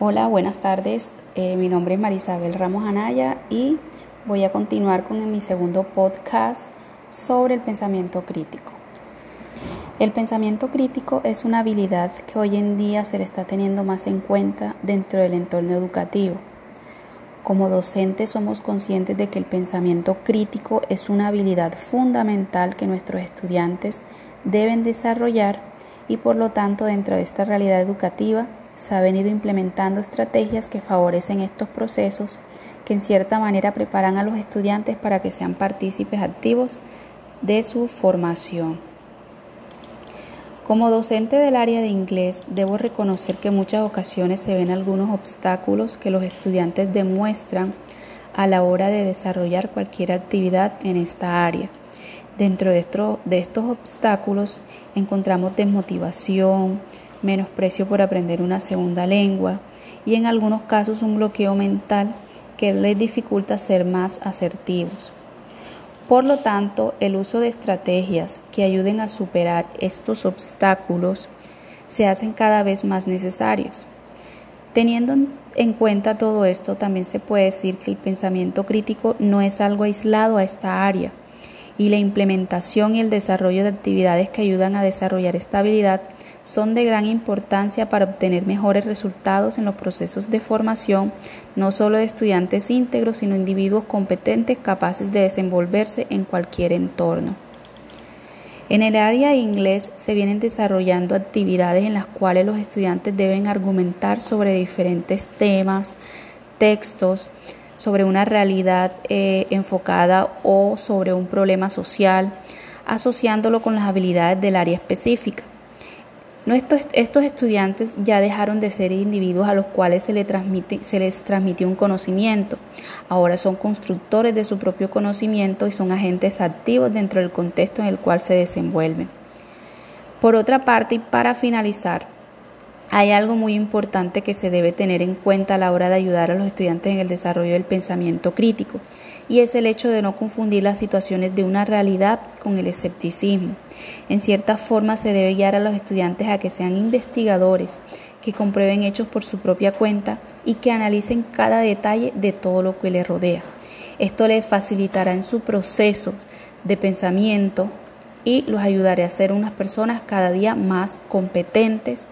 Hola, buenas tardes. Eh, mi nombre es Marisabel Ramos Anaya y voy a continuar con mi segundo podcast sobre el pensamiento crítico. El pensamiento crítico es una habilidad que hoy en día se le está teniendo más en cuenta dentro del entorno educativo. Como docentes somos conscientes de que el pensamiento crítico es una habilidad fundamental que nuestros estudiantes deben desarrollar y por lo tanto dentro de esta realidad educativa se ha venido implementando estrategias que favorecen estos procesos que en cierta manera preparan a los estudiantes para que sean partícipes activos de su formación. Como docente del área de inglés, debo reconocer que muchas ocasiones se ven algunos obstáculos que los estudiantes demuestran a la hora de desarrollar cualquier actividad en esta área. Dentro de, de estos obstáculos encontramos desmotivación, menosprecio por aprender una segunda lengua y en algunos casos un bloqueo mental que les dificulta ser más asertivos. Por lo tanto, el uso de estrategias que ayuden a superar estos obstáculos se hacen cada vez más necesarios. Teniendo en cuenta todo esto, también se puede decir que el pensamiento crítico no es algo aislado a esta área y la implementación y el desarrollo de actividades que ayudan a desarrollar esta habilidad son de gran importancia para obtener mejores resultados en los procesos de formación, no solo de estudiantes íntegros, sino individuos competentes capaces de desenvolverse en cualquier entorno. En el área de inglés se vienen desarrollando actividades en las cuales los estudiantes deben argumentar sobre diferentes temas, textos, sobre una realidad eh, enfocada o sobre un problema social, asociándolo con las habilidades del área específica. Estos, estudiantes ya dejaron de ser individuos a los cuales se, transmite, se les transmitió un conocimiento. Ahora son constructores de su propio conocimiento y son agentes activos dentro del contexto en el cual se desenvuelven. Por otra parte, y para finalizar, hay algo muy importante que se debe tener en cuenta a la hora de ayudar a los estudiantes en el desarrollo del pensamiento crítico, y es el hecho de no confundir las situaciones de una realidad con el escepticismo. En cierta forma se debe guiar a los estudiantes a que sean investigadores, que comprueben hechos por su propia cuenta y que analicen cada detalle de todo lo que les rodea. Esto les facilitará en su proceso de pensamiento y los ayudará a ser unas personas cada día más competentes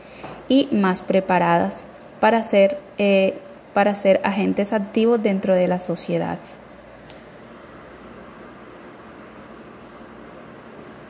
y más preparadas para ser, eh, para ser agentes activos dentro de la sociedad.